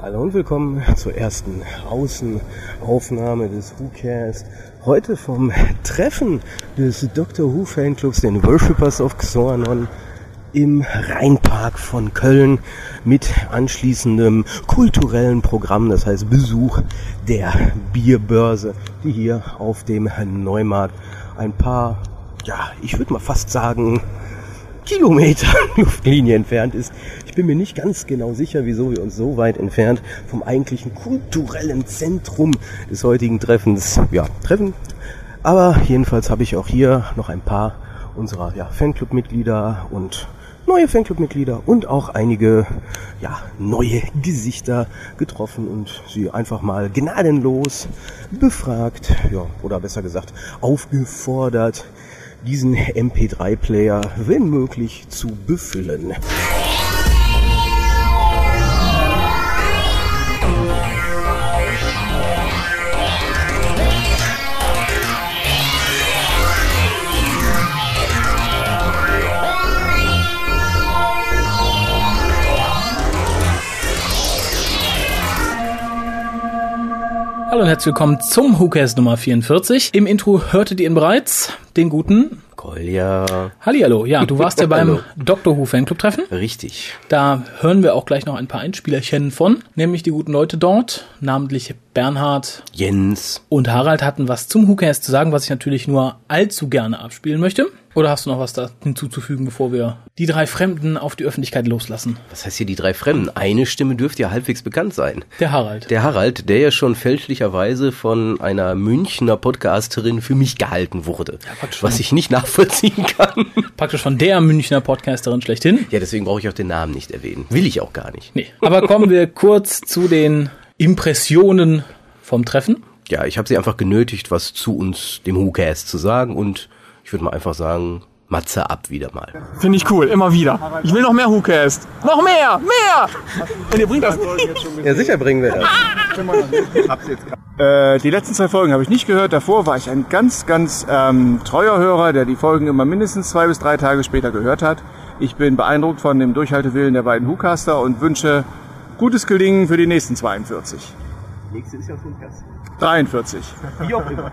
Hallo und willkommen zur ersten Außenaufnahme des WhoCast. Heute vom Treffen des Doctor Who Fanclubs, den Worshippers of Xornon im Rheinpark von Köln mit anschließendem kulturellen Programm, das heißt Besuch der Bierbörse, die hier auf dem Neumarkt ein paar, ja, ich würde mal fast sagen, Kilometer Luftlinie entfernt ist. Ich bin mir nicht ganz genau sicher, wieso wir uns so weit entfernt vom eigentlichen kulturellen Zentrum des heutigen Treffens ja, treffen. Aber jedenfalls habe ich auch hier noch ein paar unserer ja, Fanclub-Mitglieder und neue Fanclub-Mitglieder und auch einige ja, neue Gesichter getroffen und sie einfach mal gnadenlos befragt, ja, oder besser gesagt aufgefordert, diesen MP3-Player, wenn möglich, zu befüllen. Hallo und herzlich willkommen zum Hookers Nummer 44. Im Intro hörtet ihr ihn bereits, den guten Kolja. Hallihallo. Ja, du warst ja beim Doctor Who Fanclub Treffen. Richtig. Da hören wir auch gleich noch ein paar Einspielerchen von, nämlich die guten Leute dort, namentlich Bernhard, Jens und Harald hatten was zum Hookers zu sagen, was ich natürlich nur allzu gerne abspielen möchte. Oder hast du noch was da hinzuzufügen, bevor wir die drei Fremden auf die Öffentlichkeit loslassen? Was heißt hier die drei Fremden? Eine Stimme dürfte ja halbwegs bekannt sein. Der Harald. Der Harald, der ja schon fälschlicherweise von einer Münchner Podcasterin für mich gehalten wurde. Ja, was ich nicht nachvollziehen kann. Praktisch von der Münchner Podcasterin schlechthin. Ja, deswegen brauche ich auch den Namen nicht erwähnen. Will ich auch gar nicht. Nee. Aber kommen wir kurz zu den Impressionen vom Treffen. Ja, ich habe sie einfach genötigt, was zu uns, dem WhoCast, zu sagen und ich würde mal einfach sagen, Matze ab wieder mal. Finde ich cool, immer wieder. Ich will noch mehr WhoCast. Noch mehr, mehr! Und ihr bringt das. Ja, sicher bringen wir das. Äh, die letzten zwei Folgen habe ich nicht gehört. Davor war ich ein ganz, ganz ähm, treuer Hörer, der die Folgen immer mindestens zwei bis drei Tage später gehört hat. Ich bin beeindruckt von dem Durchhaltewillen der beiden WhoCaster und wünsche gutes Gelingen für die nächsten 42. Nächste ist ja schon Gast. 43. Wie auch immer.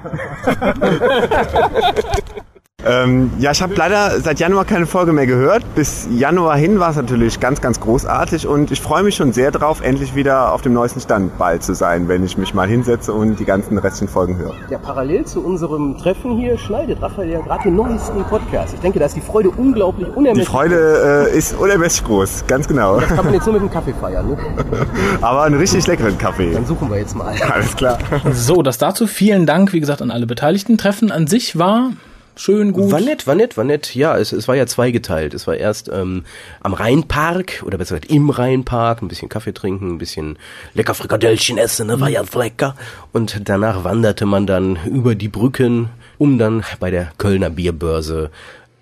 Ähm, ja, ich habe leider seit Januar keine Folge mehr gehört. Bis Januar hin war es natürlich ganz, ganz großartig und ich freue mich schon sehr drauf, endlich wieder auf dem neuesten Stand bald zu sein, wenn ich mich mal hinsetze und die ganzen restlichen Folgen höre. Ja, parallel zu unserem Treffen hier schneidet Raphael ja gerade den neuesten Podcast. Ich denke, da ist die Freude unglaublich Die unermesslich. Freude äh, ist unermesslich groß, ganz genau. Das kann man jetzt nur mit dem Kaffee feiern, ne? Aber einen richtig leckeren Kaffee. Dann suchen wir jetzt mal. Alles klar. So, das dazu. Vielen Dank, wie gesagt, an alle Beteiligten. Treffen an sich war schön gut. War nett, war nett, war nett. Ja, es, es war ja zweigeteilt. Es war erst ähm, am Rheinpark oder besser gesagt im Rheinpark, ein bisschen Kaffee trinken, ein bisschen lecker Frikadellchen essen, ne, war ja lecker. Und danach wanderte man dann über die Brücken, um dann bei der Kölner Bierbörse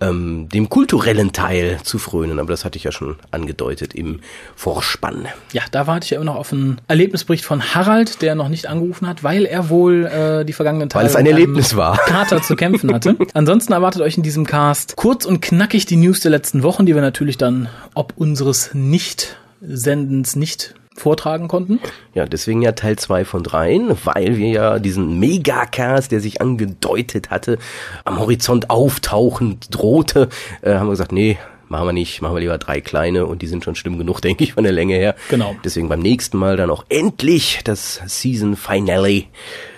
ähm, dem kulturellen Teil zu frönen. Aber das hatte ich ja schon angedeutet im Vorspann. Ja, da warte ich ja immer noch auf einen Erlebnisbericht von Harald, der noch nicht angerufen hat, weil er wohl äh, die vergangenen Tage Weil es ein Erlebnis war. Kater zu kämpfen hatte. Ansonsten erwartet euch in diesem Cast kurz und knackig die News der letzten Wochen, die wir natürlich dann ob unseres Nicht-Sendens nicht vortragen konnten. Ja, deswegen ja Teil zwei von dreien, weil wir ja diesen Megacast, der sich angedeutet hatte, am Horizont auftauchend drohte, äh, haben wir gesagt, nee, machen wir nicht, machen wir lieber drei kleine und die sind schon schlimm genug, denke ich, von der Länge her. Genau. Deswegen beim nächsten Mal dann auch endlich das Season Finale,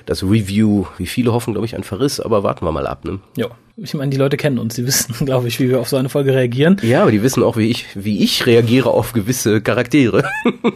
das Review. Wie viele hoffen, glaube ich, ein Verriss, aber warten wir mal ab, ne? Ja. Ich meine, die Leute kennen uns, sie wissen, glaube ich, wie wir auf so eine Folge reagieren. Ja, aber die wissen auch, wie ich, wie ich reagiere auf gewisse Charaktere.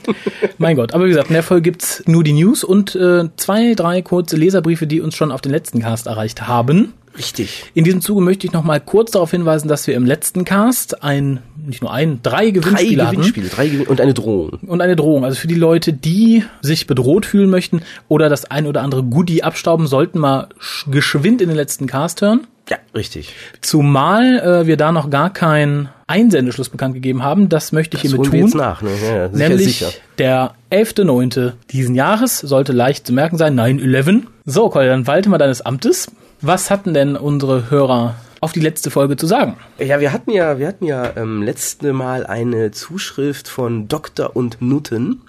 Mein Gott, aber wie gesagt, in der Folge gibt's nur die News und äh, zwei, drei kurze Leserbriefe, die uns schon auf den letzten Cast erreicht haben. Richtig. In diesem Zuge möchte ich noch mal kurz darauf hinweisen, dass wir im letzten Cast ein, nicht nur ein, drei Drei Gewinnspiele hatten. Gewinnspiele, drei Gewinn und eine Drohung. Und eine Drohung. Also für die Leute, die sich bedroht fühlen möchten oder das ein oder andere Goodie abstauben, sollten mal sch- geschwind in den letzten Cast hören. Ja, richtig. Zumal äh, wir da noch gar keinen Einsendeschluss bekannt gegeben haben. Das möchte ich Das hiermit tun. jetzt nach, ne? Ja, ja, sicher, Nämlich sicher. der 11.9. diesen Jahres sollte leicht zu merken sein, 9-11. So, Kolja, dann walte mal deines Amtes. Was hatten denn unsere Hörer auf die letzte Folge zu sagen? Ja, wir hatten ja, wir hatten ja ähm, letzte Mal eine Zuschrift von Doktor und Nutten.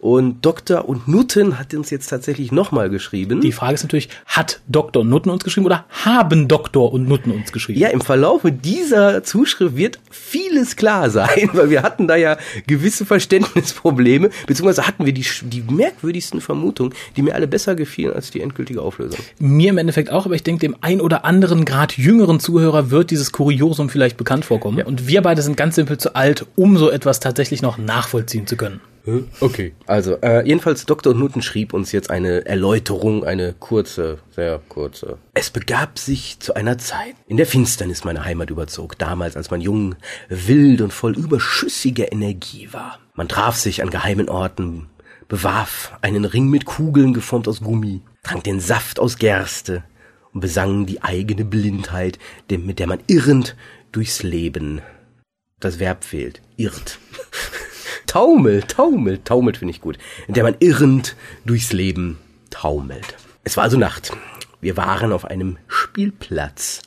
Und Dr. und Nutten hat uns jetzt tatsächlich nochmal geschrieben. Die Frage ist natürlich, hat Dr. und Nutten uns geschrieben oder haben Doktor und Nutten uns geschrieben? Ja, im Verlauf dieser Zuschrift wird vieles klar sein, weil wir hatten da ja gewisse Verständnisprobleme, beziehungsweise hatten wir die, die merkwürdigsten Vermutungen, die mir alle besser gefielen als die endgültige Auflösung. Mir im Endeffekt auch, aber ich denke, dem ein oder anderen grad jüngeren Zuhörer wird dieses Kuriosum vielleicht bekannt vorkommen. Ja. Und wir beide sind ganz simpel zu alt, um so etwas tatsächlich noch nachvollziehen zu können. Okay. Also, äh, jedenfalls Dr. Nutten schrieb uns jetzt eine Erläuterung, eine kurze, sehr kurze. Es begab sich zu einer Zeit, in der Finsternis meine Heimat überzog, damals als man jung, wild und voll überschüssiger Energie war. Man traf sich an geheimen Orten, bewarf einen Ring mit Kugeln geformt aus Gummi, trank den Saft aus Gerste und besang die eigene Blindheit, mit der man irrend durchs Leben. Das Verb fehlt. Irrt. taumelt, taumelt, taumelt finde ich gut. In der man irrend durchs Leben taumelt. Es war also Nacht. Wir waren auf einem Spielplatz,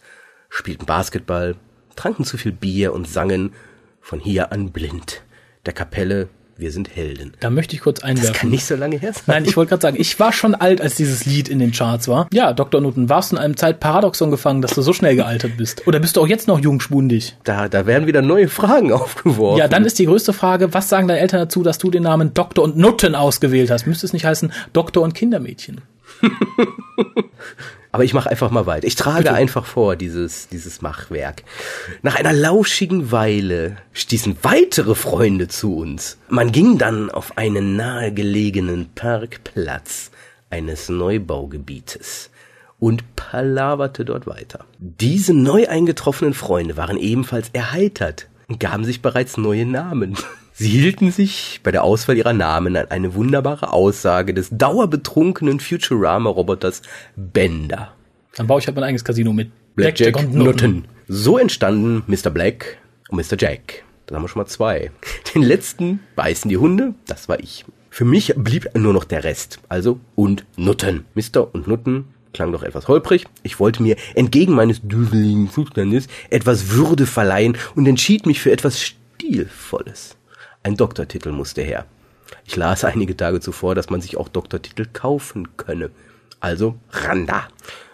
spielten Basketball, tranken zu viel Bier und sangen von hier an blind. Der Kapelle wir sind Helden. Da möchte ich kurz einwerfen. Das kann nicht so lange her sein. Nein, ich wollte gerade sagen, ich war schon alt, als dieses Lied in den Charts war. Ja, Dr. Nutten, warst du in einem Zeitparadoxon gefangen, dass du so schnell gealtert bist? Oder bist du auch jetzt noch jungschwundig? Da, da werden wieder neue Fragen aufgeworfen. Ja, dann ist die größte Frage, was sagen deine Eltern dazu, dass du den Namen Dr. und Nutten ausgewählt hast? Müsste es nicht heißen Doktor und Kindermädchen? Aber ich mache einfach mal weiter. Ich trage Bitte. einfach vor dieses, dieses Machwerk. Nach einer lauschigen Weile stießen weitere Freunde zu uns. Man ging dann auf einen nahegelegenen Parkplatz eines Neubaugebietes und palaverte dort weiter. Diese neu eingetroffenen Freunde waren ebenfalls erheitert und gaben sich bereits neue Namen. Sie hielten sich bei der Auswahl ihrer Namen an eine wunderbare Aussage des dauerbetrunkenen Futurama-Roboters Bender. Dann baue ich halt mein eigenes Casino mit Blackjack, Black und Nutten. So entstanden Mr. Black und Mr. Jack. Dann haben wir schon mal zwei. Den letzten beißen die Hunde, das war ich. Für mich blieb nur noch der Rest, also und Nutten. Mr. und Nutten klang doch etwas holprig. Ich wollte mir entgegen meines düseligen Zustandes etwas Würde verleihen und entschied mich für etwas Stilvolles. Ein Doktortitel musste her. Ich las einige Tage zuvor, dass man sich auch Doktortitel kaufen könne. Also Randa.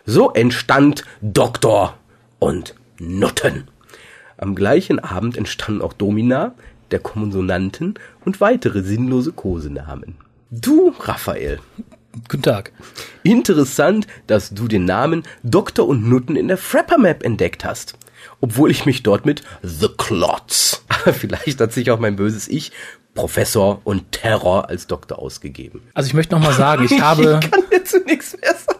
So entstand Doktor und Nutten. Am gleichen Abend entstanden auch Domina, der Konsonanten und weitere sinnlose Kosenamen. Du, Raphael. Guten Tag. Interessant, dass du den Namen Doktor und Nutten in der Frapper Map entdeckt hast obwohl ich mich dort mit The Klotz, aber vielleicht hat sich auch mein böses Ich, Professor und Terror als Doktor ausgegeben. Also ich möchte nochmal sagen, ich habe... ich kann dazu nichts mehr sagen.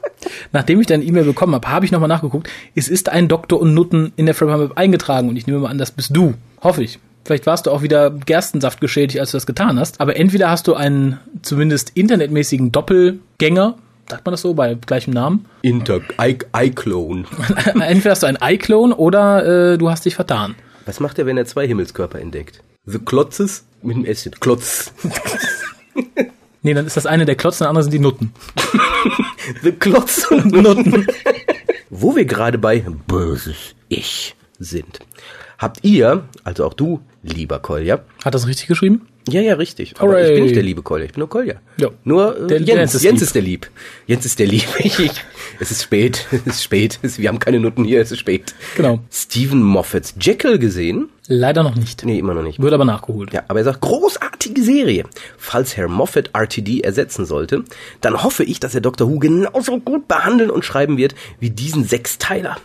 Nachdem ich deine E-Mail bekommen habe, habe ich nochmal nachgeguckt. Es ist ein Doktor und Nutten in der Frapper eingetragen und ich nehme mal an, das bist du. Hoffe ich. Vielleicht warst du auch wieder Gerstensaft geschädigt, als du das getan hast. Aber entweder hast du einen zumindest internetmäßigen Doppelgänger sagt man das so, bei gleichem Namen? Inter, iClone. Entweder hast du ein iClone oder äh, du hast dich vertan. Was macht er, wenn er zwei Himmelskörper entdeckt? The Klotzes mit dem S. Klotz. nee, dann ist das eine der Klotz, der andere sind die Nutten. The Klotz und Nutten. Wo wir gerade bei böses Ich sind. Habt ihr, also auch du, lieber Kolja. Hat das richtig geschrieben? Ja, ja, richtig. Aber Hooray. ich bin nicht der liebe Kolja, ich bin nur Kolja. Ja. Nur äh, der, Jens, Jens, ist, Jens ist, der lieb. Jens ist der lieb. es ist spät, es ist spät. Wir haben keine Noten hier, es ist spät. Genau. Stephen Moffats Jekyll gesehen? Leider noch nicht. Nee, immer noch nicht. Wird aber nachgeholt. Ja, aber er sagt, großartige Serie. Falls Herr Moffat RTD ersetzen sollte, dann hoffe ich, dass er Dr. Who genauso gut behandeln und schreiben wird wie diesen Sechsteiler.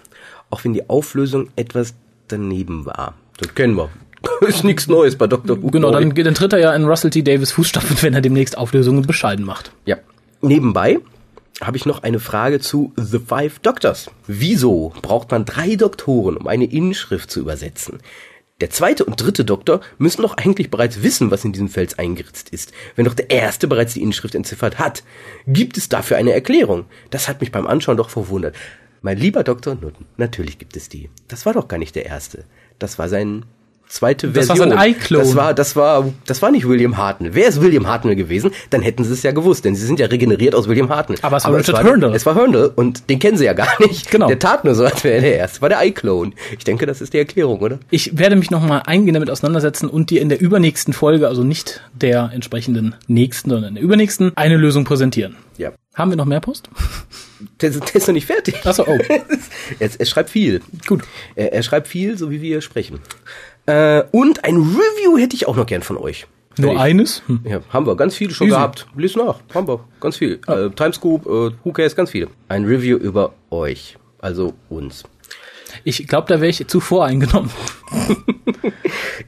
Auch wenn die Auflösung etwas daneben war. Das kennen wir. ist nichts Neues bei Dr. Who. Genau, dann, dann tritt er ja in Russell T. Davis Fußstapfen, wenn er demnächst Auflösungen bescheiden macht. Ja. Nebenbei habe ich noch eine Frage zu The Five Doctors. Wieso braucht man drei Doktoren, um eine Inschrift zu übersetzen? Der zweite und dritte Doktor müssen doch eigentlich bereits wissen, was in diesem Fels eingeritzt ist, wenn doch der erste bereits die Inschrift entziffert hat. Gibt es dafür eine Erklärung? Das hat mich beim Anschauen doch verwundert. Mein lieber Dr. Nutten, natürlich gibt es die. Das war doch gar nicht der erste. Das war sein zweite Das war Version. so ein iClone. Das war, das war, das war nicht William Hartnell. Wer ist William Hartnell gewesen? Dann hätten sie es ja gewusst, denn sie sind ja regeneriert aus William Hartnell. Aber es war Richard Herndl. Es war Herndl und den kennen sie ja gar nicht. Genau. Der tat nur so, als wäre er der erste. War der iClone. Ich denke, das ist die Erklärung, oder? Ich werde mich nochmal eingehend damit auseinandersetzen und dir in der übernächsten Folge, also nicht der entsprechenden nächsten, sondern in der übernächsten, eine Lösung präsentieren. Ja. Haben wir noch mehr Post? Der, der ist noch nicht fertig. Achso, oh. er, er schreibt viel. Gut. Er, er schreibt viel, so wie wir sprechen. Äh, und ein Review hätte ich auch noch gern von euch. Nur Ich- eines? Hm. Ja, haben wir ganz viele schon Easy. gehabt. Lies nach, haben wir ganz viel. Äh, Timescoop, äh, Who Cares, ganz viele. Ein Review über euch, also uns. Ich glaube, da wäre ich zu voreingenommen.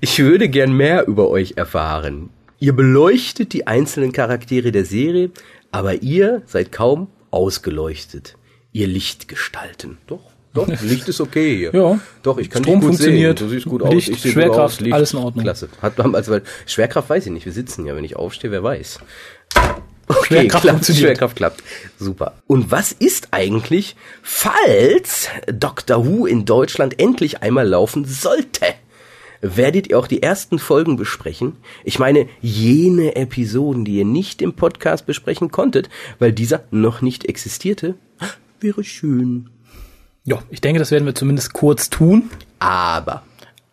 Ich würde gern mehr über euch erfahren. Ihr beleuchtet die einzelnen Charaktere der Serie, aber ihr seid kaum ausgeleuchtet. Ihr Lichtgestalten. Doch, doch, Licht ist okay hier. Ja. Doch, ich kann Strom dich gut funktioniert. sehen. Du siehst gut aus. Licht, ich sehe Schwerkraft, gut aus. Licht. alles in Ordnung. Klasse. Hat, also, weil Schwerkraft weiß ich nicht. Wir sitzen ja, wenn ich aufstehe, wer weiß. Okay, Schwerkraft klappt. Schwerkraft klappt. Super. Und was ist eigentlich, falls Doctor Who in Deutschland endlich einmal laufen sollte? Werdet ihr auch die ersten Folgen besprechen? Ich meine, jene Episoden, die ihr nicht im Podcast besprechen konntet, weil dieser noch nicht existierte? Wäre schön. Ja, ich denke, das werden wir zumindest kurz tun. Aber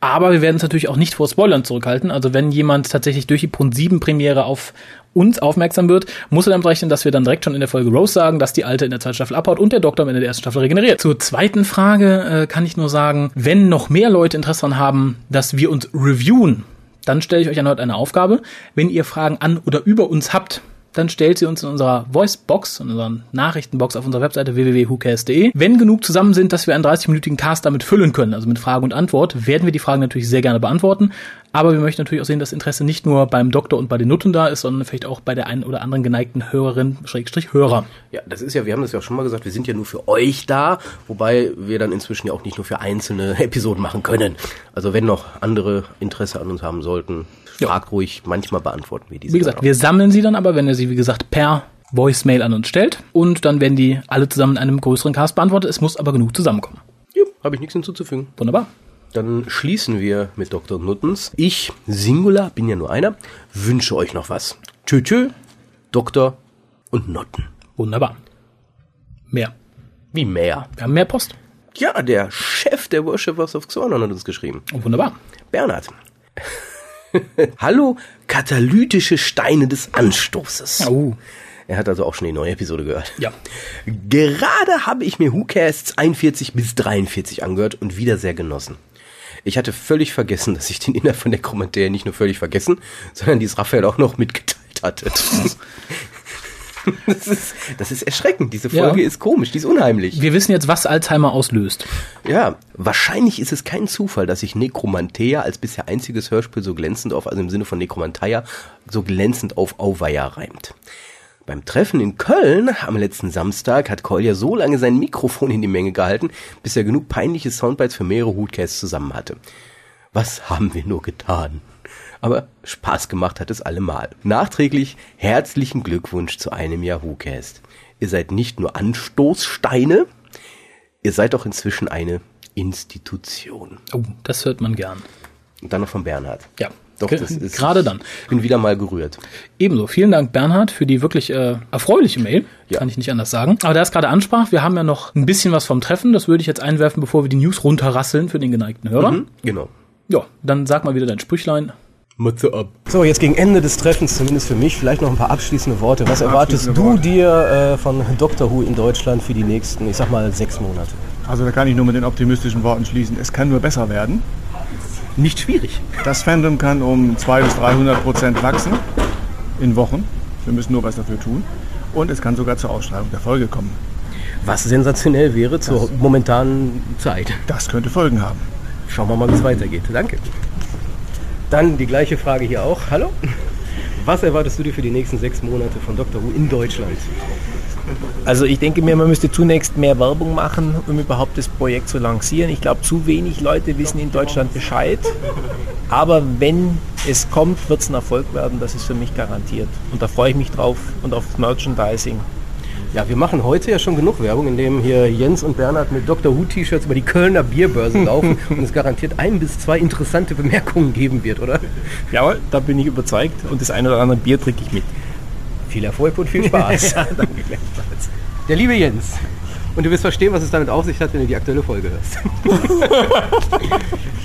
Aber wir werden es natürlich auch nicht vor Spoilern zurückhalten. Also wenn jemand tatsächlich durch die Punkt 7 Premiere auf uns aufmerksam wird, muss er damit rechnen, dass wir dann direkt schon in der Folge Rose sagen, dass die alte in der zweiten Staffel abhaut und der Doktor am Ende der ersten Staffel regeneriert. Zur zweiten Frage äh, kann ich nur sagen, wenn noch mehr Leute Interesse daran haben, dass wir uns reviewen, dann stelle ich euch erneut eine Aufgabe. Wenn ihr Fragen an oder über uns habt, dann stellt sie uns in unserer Voicebox, in unserer Nachrichtenbox auf unserer Webseite www.whocast.de. Wenn genug zusammen sind, dass wir einen 30-minütigen Cast damit füllen können, also mit Frage und Antwort, werden wir die Fragen natürlich sehr gerne beantworten. Aber wir möchten natürlich auch sehen, dass Interesse nicht nur beim Doktor und bei den Nutten da ist, sondern vielleicht auch bei der einen oder anderen geneigten Hörerin, Schrägstrich Hörer. Ja, das ist ja, wir haben das ja auch schon mal gesagt, wir sind ja nur für euch da, wobei wir dann inzwischen ja auch nicht nur für einzelne Episoden machen können. Also wenn noch andere Interesse an uns haben sollten. Fragt ruhig, manchmal beantworten wir diese. Wie gesagt, wir sammeln sie dann aber, wenn ihr sie, wie gesagt, per Voicemail an uns stellt. Und dann werden die alle zusammen in einem größeren Cast beantwortet. Es muss aber genug zusammenkommen. Ja, habe ich nichts hinzuzufügen. Wunderbar. Dann schließen wir mit Dr. Nuttens. Ich, Singular, bin ja nur einer, wünsche euch noch was. Tschö, tschö, Doktor und Nutten. Wunderbar. Mehr. Wie mehr. Wir haben mehr Post. Ja, der Chef der Worshippers of Xornon hat uns geschrieben. Oh, wunderbar. Bernhard. Hallo, katalytische Steine des Anstoßes. Oh. Er hat also auch schon die neue Episode gehört. Ja. Gerade habe ich mir WhoCasts 41 bis 43 angehört und wieder sehr genossen. Ich hatte völlig vergessen, dass ich den Inhalt von der Kommentare nicht nur völlig vergessen, sondern dies Raphael auch noch mitgeteilt hatte. Das ist, das ist erschreckend. Diese Folge Ja. ist komisch, die ist unheimlich. Wir wissen jetzt, was Alzheimer auslöst. Ja, wahrscheinlich ist es kein Zufall, dass sich Necromantea als bisher einziges Hörspiel so glänzend auf, also im Sinne von Necromantia, so glänzend auf Auweia reimt. Beim Treffen in Köln am letzten Samstag hat Kolja so lange sein Mikrofon in die Menge gehalten, bis er genug peinliche Soundbites für mehrere Hootcasts zusammen hatte. Was haben wir nur getan? Aber Spaß gemacht hat es allemal. Nachträglich herzlichen Glückwunsch zu einem Jahr Whocast. Ihr seid nicht nur Anstoßsteine, ihr seid auch inzwischen eine Institution. Oh, das hört man gern. Und dann noch von Bernhard. Ja, Doch, das ist, gerade dann. Ich bin wieder mal gerührt. Ebenso. Vielen Dank, Bernhard, für die wirklich äh, erfreuliche Mail. Ja. Kann ich nicht anders sagen. Aber da es gerade ansprach, wir haben ja noch ein bisschen was vom Treffen. Das würde ich jetzt einwerfen, bevor wir die News runterrasseln für den geneigten Hörer. Hm? Genau. Ja, dann sag mal wieder dein Sprüchlein. Mütze ab. So, jetzt gegen Ende des Treffens, zumindest für mich, vielleicht noch ein paar abschließende Worte. Was erwartest du Worte. dir äh, von Doctor Who in Deutschland für die nächsten, ich sag mal, sechs Monate? Also da kann ich nur mit den optimistischen Worten schließen. Es kann nur besser werden. Nicht schwierig. Das Fandom kann um 200 bis 300 Prozent wachsen in Wochen. Wir müssen nur was dafür tun. Und es kann sogar zur Ausstrahlung der Folge kommen. Was sensationell wäre zur momentanen Zeit. Das könnte Folgen haben. Schauen wir mal, wie es weitergeht. Danke. Dann die gleiche Frage hier auch. Hallo? Was erwartest du dir für die nächsten sechs Monate von Doctor Who in Deutschland? Also ich denke mir, man müsste zunächst mehr Werbung machen, um überhaupt das Projekt zu lancieren. Ich glaube, zu wenig Leute wissen in Deutschland Bescheid. Aber wenn es kommt, wird es ein Erfolg werden. Das ist für mich garantiert. Und da freue ich mich drauf und auf Merchandising. Ja, wir machen heute ja schon genug Werbung, indem hier Jens und Bernhard mit Dr. Who T-Shirts über die Kölner Bierbörse laufen und es garantiert ein bis zwei interessante Bemerkungen geben wird, oder? Jawohl, da bin ich überzeugt und das eine oder andere Bier trinke ich mit. Viel Erfolg und viel Spaß. ja, danke gleichfalls. Der liebe Jens. Und du wirst verstehen, was es damit auf sich hat, wenn du die aktuelle Folge hörst.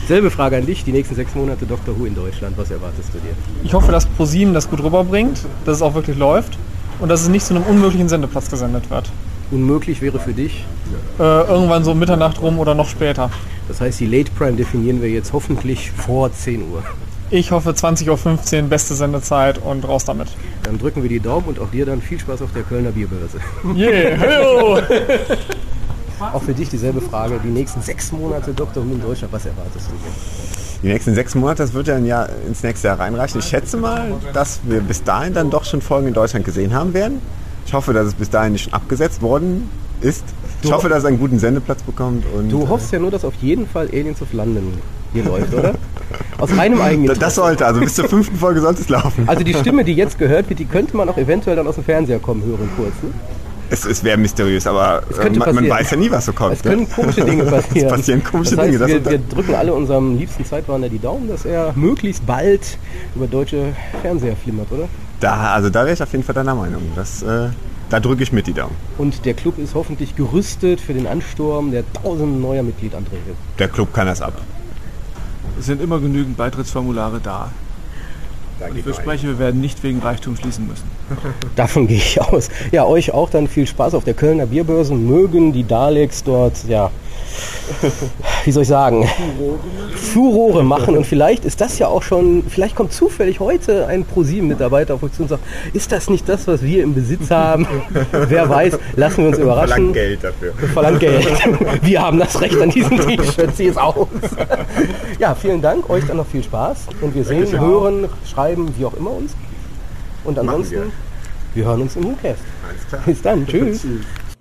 Selbe Frage an dich, die nächsten sechs Monate Dr. Who in Deutschland, was erwartest du dir? Ich hoffe, dass ProSieben das gut rüberbringt, dass es auch wirklich läuft und dass es nicht zu einem unmöglichen Sendeplatz gesendet wird. Unmöglich wäre für dich. Äh, irgendwann so Mitternacht rum oder noch später. Das heißt, die Late Prime definieren wir jetzt hoffentlich vor 10 Uhr. Ich hoffe 20.15 Uhr, beste Sendezeit und raus damit. Dann drücken wir die Daumen und auch dir dann viel Spaß auf der Kölner Bierbörse. Yeah, hello! Auch für dich dieselbe Frage. Die nächsten sechs Monate Dr. Who in Deutschland, was erwartest du dir? Die nächsten sechs Monate, das wird ja ein Jahr ins nächste Jahr reinreichen. Ich schätze mal, dass wir bis dahin dann doch schon Folgen in Deutschland gesehen haben werden. Ich hoffe, dass es bis dahin nicht schon abgesetzt worden ist. Ich hoffe, dass es einen guten Sendeplatz bekommt. Und Du hoffst ja nur, dass auf jeden Fall Aliens of London hier läuft, oder? Aus reinem eigenen das, das sollte, also bis zur fünften Folge sollte es laufen. Also die Stimme, die jetzt gehört wird, die könnte man auch eventuell dann aus dem Fernseher kommen hören kurz. Ne? Es, es wäre mysteriös, aber äh, man, man weiß ja nie, was so kommt. Es können ne? komische Dinge passieren. Es passieren komische das heißt, Dinge. Wir, wir drücken alle unserem liebsten Zeitwarner die Daumen, dass er möglichst bald über deutsche Fernseher flimmert, oder? da, also da wäre ich auf jeden Fall deiner Meinung. Das, äh, da drücke ich mit die Daumen. Und der Club ist hoffentlich gerüstet für den Ansturm der tausend neuer Mitgliedanträge. Der Club kann das ab. Es sind immer genügend Beitrittsformulare da. Und ich verspreche, wir werden nicht wegen Reichtum schließen müssen. Davon gehe ich aus. Ja, euch auch dann viel Spaß auf der Kölner Bierbörse. Mögen die Daleks dort, ja, wie soll ich sagen, Furore machen. Und vielleicht ist das ja auch schon, vielleicht kommt zufällig heute ein ProSieben-Mitarbeiter auf uns zu und sagt, ist das nicht das, was wir im Besitz haben? Wer weiß, lassen wir uns überraschen. Verlangt Geld dafür. Verlangt Geld. Wir haben das Recht an diesem T-Shirt. Zieh es aus. Ja, vielen Dank. Euch dann noch viel Spaß. Und wir sehen, hören, schreiben, wie auch immer uns. Und ansonsten, wir. wir. hören uns im WhoCast. Bis dann. Tschüss.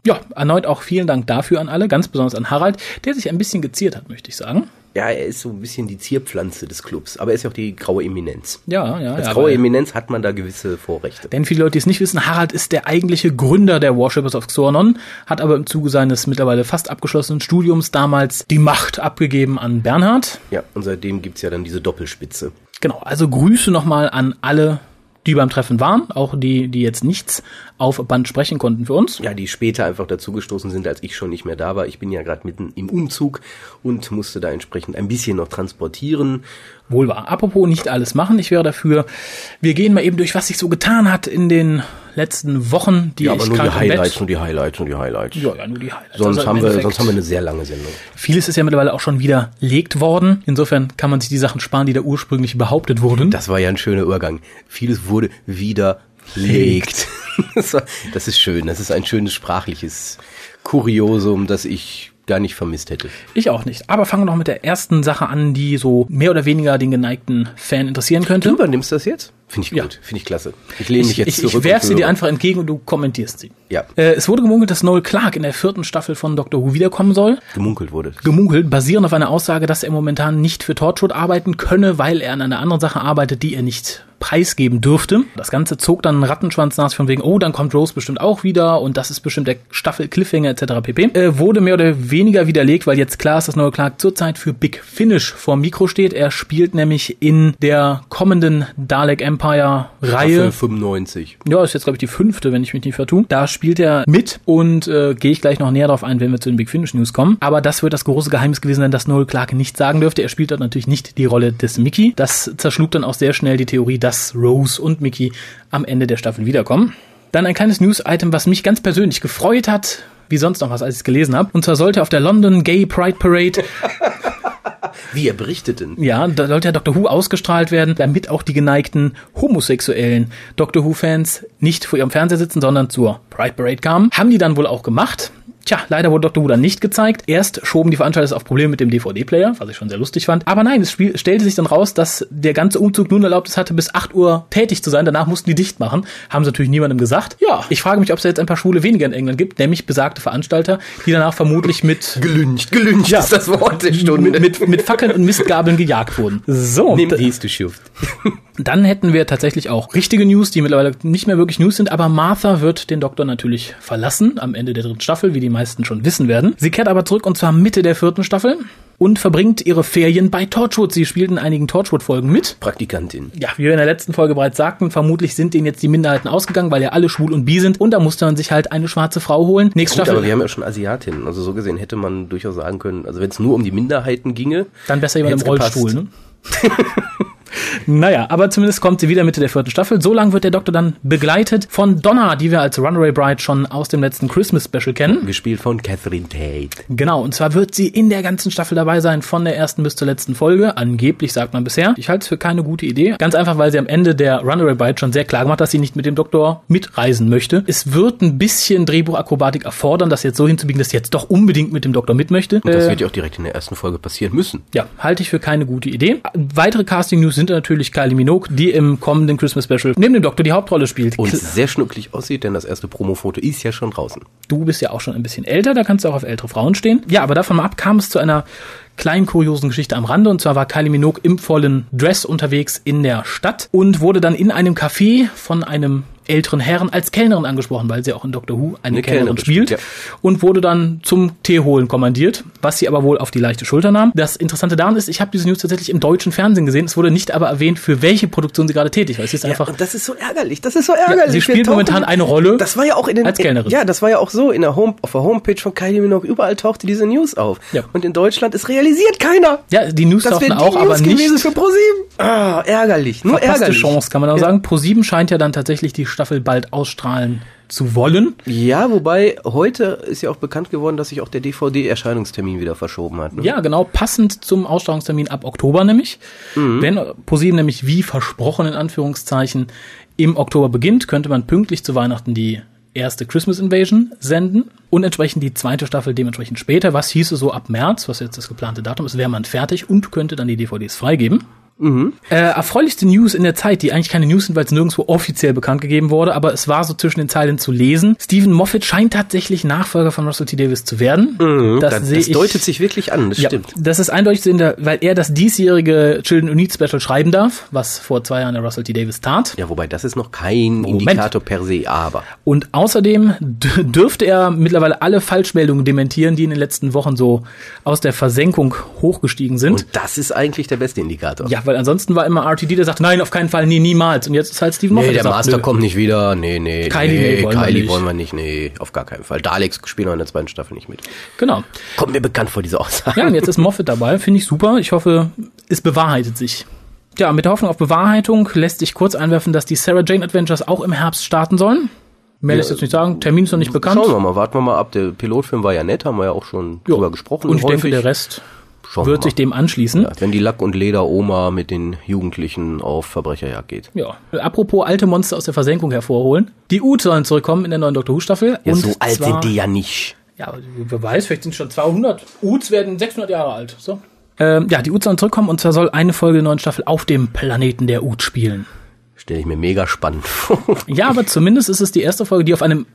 Ja, erneut auch vielen Dank dafür an alle, ganz besonders an Harald, der sich ein bisschen geziert hat, möchte ich sagen. Ja, er ist so ein bisschen die Zierpflanze des Clubs, aber er ist ja auch die graue Eminenz. Ja, ja, Als ja. graue Eminenz hat man da gewisse Vorrechte. Denn viele Leute, die es nicht wissen, Harald ist der eigentliche Gründer der Worshippers of Xornon, hat aber im Zuge seines mittlerweile fast abgeschlossenen Studiums damals die Macht abgegeben an Bernhard. Ja, und seitdem gibt's ja dann diese Doppelspitze. Genau, also Grüße nochmal an alle, die beim Treffen waren, auch die, die jetzt nichts auf Band sprechen konnten für uns. Ja, die später einfach dazugestoßen sind, als ich schon nicht mehr da war. Ich bin ja gerade mitten im Umzug und musste da entsprechend ein bisschen noch transportieren. Wohl wahr. Apropos nicht alles machen, ich wäre dafür, wir gehen mal eben durch, was sich so getan hat in den letzten Wochen, die ja, ich aber nur die Highlights, nur die Highlights, nur die Highlights. Ja, ja, nur die Highlights. Sonst, Also haben wir, sonst haben wir eine sehr lange Sendung. Vieles ist ja mittlerweile auch schon widerlegt worden. Insofern kann man sich die Sachen sparen, die da ursprünglich behauptet wurden. Das war ja ein schöner Übergang. Vieles wurde widerlegt. War- das ist schön. Das ist ein schönes sprachliches Kuriosum, das ich gar nicht vermisst hätte. Ich auch nicht. Aber fangen wir noch mit der ersten Sache an, die so mehr oder weniger den geneigten Fan interessieren könnte. Du übernimmst das jetzt? Finde ich Ja. gut. Finde ich klasse. Ich lehne mich Ich, jetzt ich, zurück. ich werf sie dir einfach entgegen und du kommentierst sie. Ja. Äh, es wurde gemunkelt, dass Noel Clark in der vierten Staffel von Doctor Who wiederkommen soll. Gemunkelt wurde. Gemunkelt, basierend auf einer Aussage, dass er momentan nicht für Torchwood arbeiten könne, weil er an einer anderen Sache arbeitet, die er nicht preisgeben dürfte. Das Ganze zog dann einen Rattenschwanz nach von wegen, oh, dann kommt Rose bestimmt auch wieder und das ist bestimmt der Staffel Cliffhanger etc. pp. Äh, wurde mehr oder weniger widerlegt, weil jetzt klar ist, dass Noel Clark zurzeit für Big Finish vor dem Mikro steht. Er spielt nämlich in der kommenden Dalek Empire Reihe. Staffel 95. Ja, ist jetzt, glaube ich, die fünfte, wenn ich mich nicht vertue. Da spielt er mit und äh, gehe ich gleich noch näher drauf ein, wenn wir zu den Big Finish News kommen. Aber das wird das große Geheimnis gewesen sein, dass Noel Clark nicht sagen dürfte. Er spielt dort natürlich nicht die Rolle des Mickey. Das zerschlug dann auch sehr schnell die Theorie, dass Rose und Mickey am Ende der Staffel wiederkommen. Dann ein kleines News-Item, was mich ganz persönlich gefreut hat, wie sonst noch was, als ich es gelesen habe. Und zwar sollte auf der London Gay Pride Parade Wie er berichteten. Ja, da sollte ja Doctor Who ausgestrahlt werden, damit auch die geneigten homosexuellen Doctor Who-Fans nicht vor ihrem Fernseher sitzen, sondern zur Pride Parade kamen. Haben die dann wohl auch gemacht. Tja, leider wurde Dr. Who dann nicht gezeigt. Erst schoben die Veranstalter es auf Probleme mit dem DVD-Player, was ich schon sehr lustig fand. Aber nein, es spiel, stellte sich dann raus, dass der ganze Umzug nun erlaubt es hatte, bis 8 Uhr tätig zu sein. Danach mussten die dicht machen. Haben sie natürlich niemandem gesagt. Ja, ich frage mich, ob es jetzt ein paar Schwule weniger in England gibt, nämlich besagte Veranstalter, die danach vermutlich mit Gelüncht, gelüncht Ja. ist das Wort der Stunde. mit, mit, mit Fackeln und Mistgabeln gejagt wurden. So, Nimm dies, du Schuft. dann hätten wir tatsächlich auch richtige News, die mittlerweile nicht mehr wirklich News sind, aber Martha wird den Doktor natürlich verlassen am Ende der dritten Staffel, wie die meisten schon wissen werden. Sie kehrt aber zurück und zwar Mitte der vierten Staffel und verbringt ihre Ferien bei Torchwood. Sie spielt in einigen Torchwood-Folgen mit. Praktikantin. Ja, wie wir in der letzten Folge bereits sagten, vermutlich sind denen jetzt die Minderheiten ausgegangen, weil ja alle schwul und bi sind und da musste man sich halt eine schwarze Frau holen. Nächste Gut, Staffel, aber wir haben ja schon Asiatinnen. Also so gesehen hätte man durchaus sagen können, also wenn es nur um die Minderheiten ginge, Dann besser jemand im Rollstuhl, gepasst. ne? naja, aber zumindest kommt sie wieder Mitte der vierten Staffel. So lange wird der Doktor dann begleitet von Donna, die wir als Runaway Bride schon aus dem letzten Christmas Special kennen. gespielt von Catherine Tate. Genau, und zwar wird sie in der ganzen Staffel dabei sein, von der ersten bis zur letzten Folge. Angeblich sagt man bisher. Ich halte es für keine gute Idee. Ganz einfach, weil sie am Ende der Runaway Bride schon sehr klar gemacht hat, dass sie nicht mit dem Doktor mitreisen möchte. Es wird ein bisschen Drehbuchakrobatik erfordern, das jetzt so hinzubiegen, dass sie jetzt doch unbedingt mit dem Doktor mit möchte. Und das Äh, wird ja auch direkt in der ersten Folge passieren müssen. ja, halte ich für keine gute Idee. Weitere Casting-News sind natürlich Kylie Minogue, die im kommenden Christmas Special neben dem Doktor die Hauptrolle spielt. Und sehr schnucklig aussieht, denn das erste Promofoto ist ja schon draußen. Du bist ja auch schon ein bisschen älter, da kannst du auch auf ältere Frauen stehen. Ja, aber davon mal ab kam es zu einer kleinen kuriosen Geschichte am Rande. Und zwar war Kylie Minogue im vollen Dress unterwegs in der Stadt und wurde dann in einem Café von einem älteren Herren als Kellnerin angesprochen, weil sie auch in Doctor Who eine, Eine Kellnerin Kellnerin spielt spielt, und wurde dann zum Tee holen kommandiert, was sie aber wohl auf die leichte Schulter nahm. Das Interessante daran ist, ich habe diese News tatsächlich im deutschen Fernsehen gesehen. Es wurde nicht aber erwähnt, für welche Produktion sie gerade tätig war. Es ist einfach und das ist so ärgerlich. Das ist so ärgerlich. sie Wir spielt momentan eine Rolle Das war ja auch in den als Kellnerin. Ja, das war ja auch so in der Home auf der Homepage von Kylie Minogue überall tauchte diese News auf. Ja. Und in Deutschland ist realisiert keiner. ja, die News tauchten auch, News aber nicht gewesen für ProSieben. Ah, ärgerlich. Nur verpasste ärgerlich. Chance, kann man auch sagen. Pro7 scheint ja dann tatsächlich die Staffel bald ausstrahlen zu wollen. Ja, wobei heute ist ja auch bekannt geworden, dass sich auch der DVD-Erscheinungstermin wieder verschoben hat. Ne? Ja, genau, passend zum Ausstrahlungstermin ab Oktober nämlich. Wenn Pro7 nämlich wie versprochen in Anführungszeichen im Oktober beginnt, könnte man pünktlich zu Weihnachten die erste Christmas Invasion senden und entsprechend die zweite Staffel dementsprechend später. Was hieße so ab März, was jetzt das geplante Datum ist, wäre man fertig und könnte dann die DVDs freigeben. Äh, erfreulichste News in der Zeit, die eigentlich keine News sind, weil es nirgendwo offiziell bekannt gegeben wurde, aber es war so zwischen den Zeilen zu lesen. Stephen Moffat scheint tatsächlich Nachfolger von Russell T. Davis zu werden. Mhm, das das, das deutet sich wirklich an, das ja, stimmt. das ist eindeutig zu sehen, weil er das diesjährige Children Need Special schreiben darf, was vor zwei Jahren der Russell T. Davis tat. Ja, wobei das ist noch kein Moment. Indikator per se, aber. Und außerdem dürfte er mittlerweile alle Falschmeldungen dementieren, die in den letzten Wochen so aus der Versenkung hochgestiegen sind. Und das ist eigentlich der beste Indikator. ja, weil ansonsten war immer RTD, der sagt, nein, auf keinen Fall, nie, niemals. Und jetzt ist halt Stephen Moffat, Nee, der sagt, Master nö. kommt nicht wieder. Nee, nee. Kylie, nee, nee, wollen wir Kylie nicht. wollen wir nicht. Nee, auf gar keinen Fall. Daleks spielen auch in der zweiten Staffel nicht mit. Genau. Kommt mir bekannt vor, diese Aussage. Ja, und jetzt ist Moffat dabei, finde ich super. Ich hoffe, es bewahrheitet sich. Ja, mit der Hoffnung auf Bewahrheitung lässt sich kurz einwerfen, dass die Sarah Jane Adventures auch im Herbst starten sollen. Mehr lässt jetzt nicht sagen, Termin ist noch nicht bekannt. Schauen wir mal, warten wir mal ab. Der Pilotfilm war ja nett, haben wir ja auch schon Jo. drüber gesprochen. Und ich denke, häufig. der Rest Schauen wir wird mal. sich dem anschließen. Ja, wenn die Lack- und Leder-Oma mit den Jugendlichen auf Verbrecherjagd geht. Ja. Apropos alte Monster aus der Versenkung hervorholen. Die Ut sollen zurückkommen in der neuen Doctor Who Staffel. Ja, und so alt sind die ja nicht. Ja, wer weiß, vielleicht sind es schon 200. Uts werden 600 Jahre alt. So. Ähm, ja, die Ut sollen zurückkommen und zwar soll eine Folge der neuen Staffel auf dem Planeten der Ut spielen. Stelle ich mir mega spannend vor. Ja, aber zumindest ist es die erste Folge, die auf einem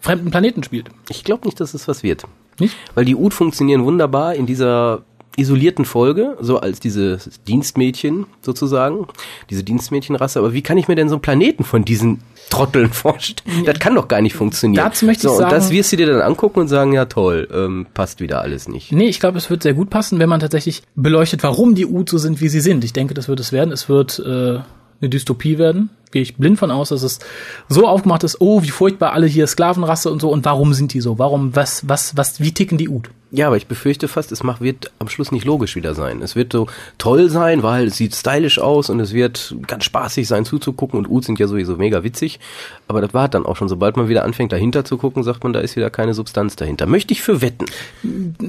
fremden Planeten spielt. Ich glaube nicht, dass es was wird. Nicht? Weil die Ud funktionieren wunderbar in dieser isolierten Folge, so als diese Dienstmädchen sozusagen, diese Dienstmädchenrasse. Aber wie kann ich mir denn so einen Planeten von diesen Trotteln vorstellen? Das kann doch gar nicht funktionieren. Dazu möchte ich so, sagen- und das wirst du dir dann angucken und sagen, ja toll, ähm, passt wieder alles nicht. Nee, ich glaube, es wird sehr gut passen, wenn man tatsächlich beleuchtet, warum die Ut so sind, wie sie sind. Ich denke, das wird es werden. Es wird äh, eine Dystopie werden. Gehe ich blind von aus, dass es so aufgemacht ist, oh, wie furchtbar alle hier Sklavenrasse und so. Und warum sind die so? Warum, was, was, was, wie ticken die Ut? Ja, aber ich befürchte fast, es macht, wird am Schluss nicht logisch wieder sein. Es wird so toll sein, weil es sieht stylisch aus und es wird ganz spaßig sein zuzugucken und Uts sind ja sowieso mega witzig. Aber das war dann auch schon, sobald man wieder anfängt dahinter zu gucken, sagt man, da ist wieder keine Substanz dahinter. Möchte ich für wetten.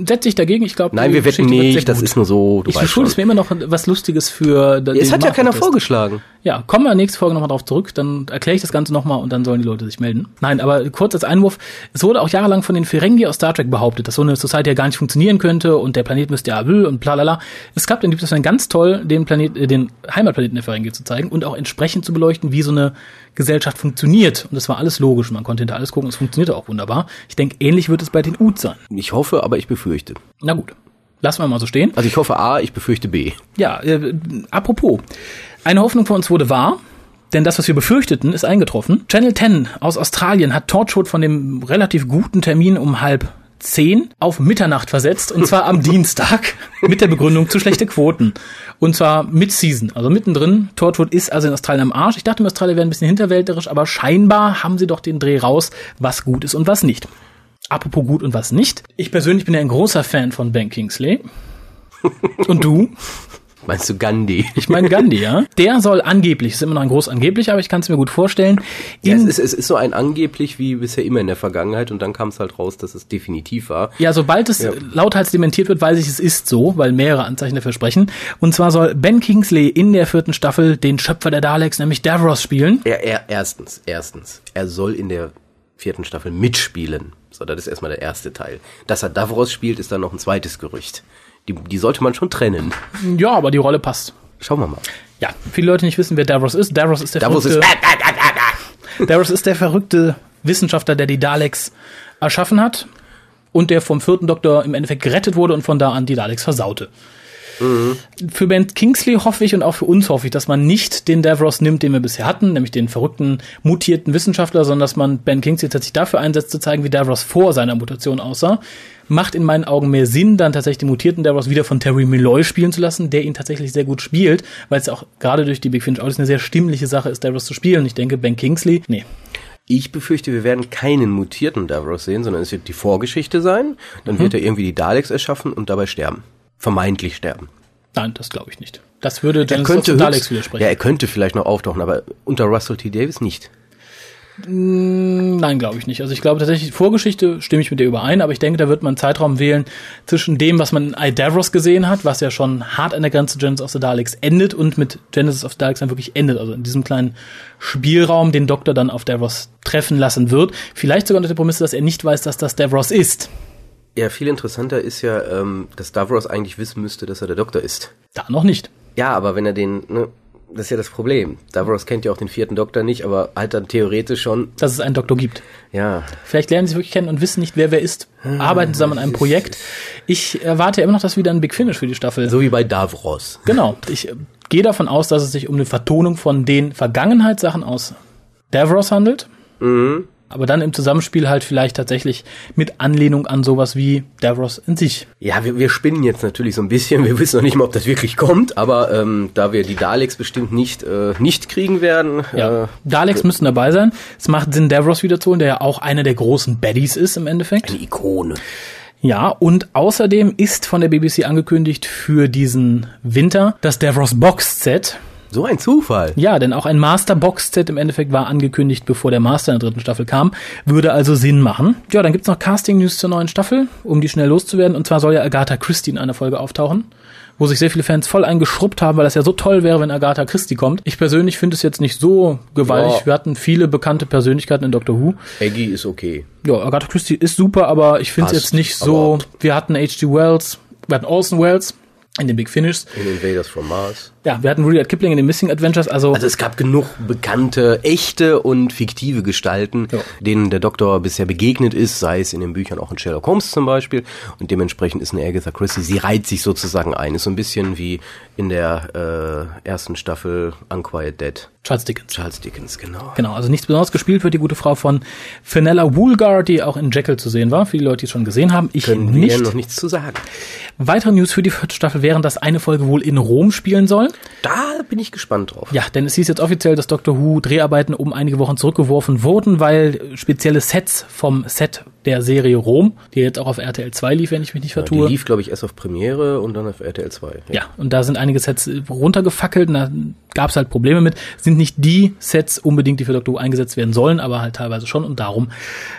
Setze ich dagegen? Ich glaube, Nein, wir wetten nicht, das ist nur so, du Ich verschulde mir immer noch was Lustiges für. Ja, es hat ja keiner vorgeschlagen. Ja, kommen wir nächste Folge nochmal drauf zurück, dann erkläre ich das Ganze nochmal und dann sollen die Leute sich melden. Nein, aber kurz als Einwurf, es wurde auch jahrelang von den Ferengi aus Star Trek behauptet, dass so eine Society ja gar nicht funktionieren könnte und der Planet müsste ja will und bla bla bla. Es gab dann gibt es dann ganz toll, den Planet, äh, den Heimatplaneten der Ferengi zu zeigen und auch entsprechend zu beleuchten, wie so eine Gesellschaft funktioniert. Und das war alles logisch. Man konnte hinter alles gucken, es funktionierte auch wunderbar. Ich denke, ähnlich wird es bei den Ut sein. Ich hoffe, aber ich befürchte. Na gut. Lassen wir mal so stehen. Also ich hoffe A, ich befürchte B. Ja, äh, apropos. Eine Hoffnung von uns wurde wahr. Denn das, was wir befürchteten, ist eingetroffen. Channel 10 aus Australien hat Torchwood von dem relativ guten Termin um halb zehn auf Mitternacht versetzt und zwar am Dienstag mit der Begründung zu schlechte Quoten. Und zwar Mid-Season, also mittendrin. Torchwood ist also in Australien am Arsch. Ich dachte, in Australien wäre ein bisschen hinterwälterisch, aber scheinbar haben sie doch den Dreh raus, was gut ist und was nicht. Apropos gut und was nicht. Ich persönlich bin ja ein großer Fan von Ben Kingsley. Und du? Meinst du Gandhi? Ich meine Gandhi, ja. Der soll angeblich, ist immer noch ein groß angeblich, aber ich kann es mir gut vorstellen. Ja, es, ist, es ist so ein angeblich wie bisher immer in der Vergangenheit und dann kam es halt raus, dass es definitiv war. Ja, sobald es Ja. lauthals dementiert wird, weiß ich, es ist so, weil mehrere Anzeichen dafür sprechen. Und zwar soll Ben Kingsley in der vierten Staffel den Schöpfer der Daleks, nämlich Davros, spielen. Er, er, erstens, erstens, er soll in der vierten Staffel mitspielen. So, das ist erstmal der erste Teil. Dass er Davros spielt, ist dann noch ein zweites Gerücht. Die, die sollte man schon trennen. Ja, aber die Rolle passt. Schauen wir mal. Ja, viele Leute nicht wissen, wer Davros ist. Davros ist der Davros ist. verrückte, Davros ist der verrückte Wissenschaftler, der die Daleks erschaffen hat und der vom vierten Doktor im Endeffekt gerettet wurde und von da an die Daleks versaute. Für Ben Kingsley hoffe ich und auch für uns hoffe ich, dass man nicht den Davros nimmt, den wir bisher hatten, nämlich den verrückten, mutierten Wissenschaftler, sondern dass man Ben Kingsley tatsächlich dafür einsetzt, zu zeigen, wie Davros vor seiner Mutation aussah. Macht in meinen Augen mehr Sinn, dann tatsächlich den mutierten Davros wieder von Terry Malloy spielen zu lassen, der ihn tatsächlich sehr gut spielt, weil es auch gerade durch die Big Finish Audios eine sehr stimmliche Sache ist, Davros zu spielen. Ich denke, Ben Kingsley, nee, Ich befürchte, wir werden keinen mutierten Davros sehen, sondern es wird die Vorgeschichte sein. Dann wird er irgendwie die Daleks erschaffen und dabei sterben. Vermeintlich sterben. nein, das glaube ich nicht. Das würde the Daleks widersprechen. ja, er könnte vielleicht noch auftauchen, aber unter Russell T. Davis nicht. Nein, glaube ich nicht. Also ich glaube tatsächlich, Vorgeschichte stimme ich mit dir überein, aber ich denke, da wird man einen Zeitraum wählen zwischen dem, was man in Idavros gesehen hat, was ja schon hart an der Grenze Genesis of the Daleks endet und mit Genesis of the Daleks dann wirklich endet. Also in diesem kleinen Spielraum, den Doktor dann auf Davros treffen lassen wird. Vielleicht sogar unter der Prämisse, dass er nicht weiß, dass das Davros ist. Ja, viel interessanter ist ja, ähm, dass Davros eigentlich wissen müsste, dass er der Doktor ist. Da noch nicht. Ja, aber wenn er den, ne, das ist ja das Problem. Davros kennt ja auch den vierten Doktor nicht, aber halt dann theoretisch schon, Dass es einen Doktor gibt. ja. Vielleicht lernen sie sich wirklich kennen und wissen nicht, wer wer ist. Arbeiten zusammen an einem Projekt. Ich erwarte immer noch, dass wieder ein Big Finish für die Staffel So wie bei Davros. Genau. Ich äh, gehe davon aus, dass es sich um eine Vertonung von den Vergangenheitssachen aus Davros handelt. Aber dann im Zusammenspiel halt vielleicht tatsächlich mit Anlehnung an sowas wie Davros in sich. Ja, wir, wir spinnen jetzt natürlich so ein bisschen. Wir wissen noch nicht mal, ob das wirklich kommt, aber ähm, da wir die Daleks bestimmt nicht, äh, nicht kriegen werden, Ja. äh, Daleks müssten dabei sein. Es macht Sinn, Davros wiederzuholen, der ja auch einer der großen Baddies ist im Endeffekt. eine Ikone. Ja, und außerdem ist von der BBC angekündigt für diesen Winter das Davros Box Set. So ein Zufall. Ja, denn auch ein Master Box Set im Endeffekt war angekündigt, bevor der Master in der dritten Staffel kam. Würde also Sinn machen. Ja, dann gibt's noch Casting News zur neuen Staffel, um die schnell loszuwerden. Und zwar soll ja Agatha Christie in einer Folge auftauchen, wo sich sehr viele Fans voll eingeschrubbt haben, weil das ja so toll wäre, wenn Agatha Christie kommt. Ich persönlich finde es jetzt nicht so gewaltig. Ja. Wir hatten viele bekannte Persönlichkeiten in Doctor Who. Aggie ist okay. Ja, Agatha Christie ist super, aber ich finde es jetzt nicht so. Wir hatten H.G. Wells, wir hatten Orson Welles in den Big Finish. In Invaders from Mars. Ja, wir hatten Rudyard Kipling in den Missing Adventures. Also, Also es gab genug bekannte, echte und fiktive Gestalten, Ja. denen der Doktor bisher begegnet ist, sei es in den Büchern auch in Sherlock Holmes zum Beispiel. Und dementsprechend ist eine Agatha Christie, sie reiht sich sozusagen ein. Ist so ein bisschen wie in der äh, ersten Staffel Unquiet Dead. Charles Dickens. Charles Dickens, genau. Genau, also nichts Besonderes gespielt wird die gute Frau von Fenella Woolgar, die auch in Jekyll zu sehen war. Viele Leute, die es schon gesehen haben. Ich Können wir nicht. noch nichts zu sagen. Weitere News für die vierte Staffel wären, dass eine Folge wohl in Rom spielen soll. Da bin ich gespannt drauf. Ja, denn es hieß jetzt offiziell, dass Doctor Who Dreharbeiten um einige Wochen zurückgeworfen wurden, weil spezielle Sets vom Set der Serie Rom, die jetzt auch auf RTL 2 lief, wenn ich mich nicht Ja, die vertue. lief, glaube ich, erst auf Premiere und dann auf RTL 2. Ja, und da sind einige Sets runtergefackelt und gab es halt Probleme mit. Sind nicht die Sets unbedingt, die für Doctor Who eingesetzt werden sollen, aber halt teilweise schon und darum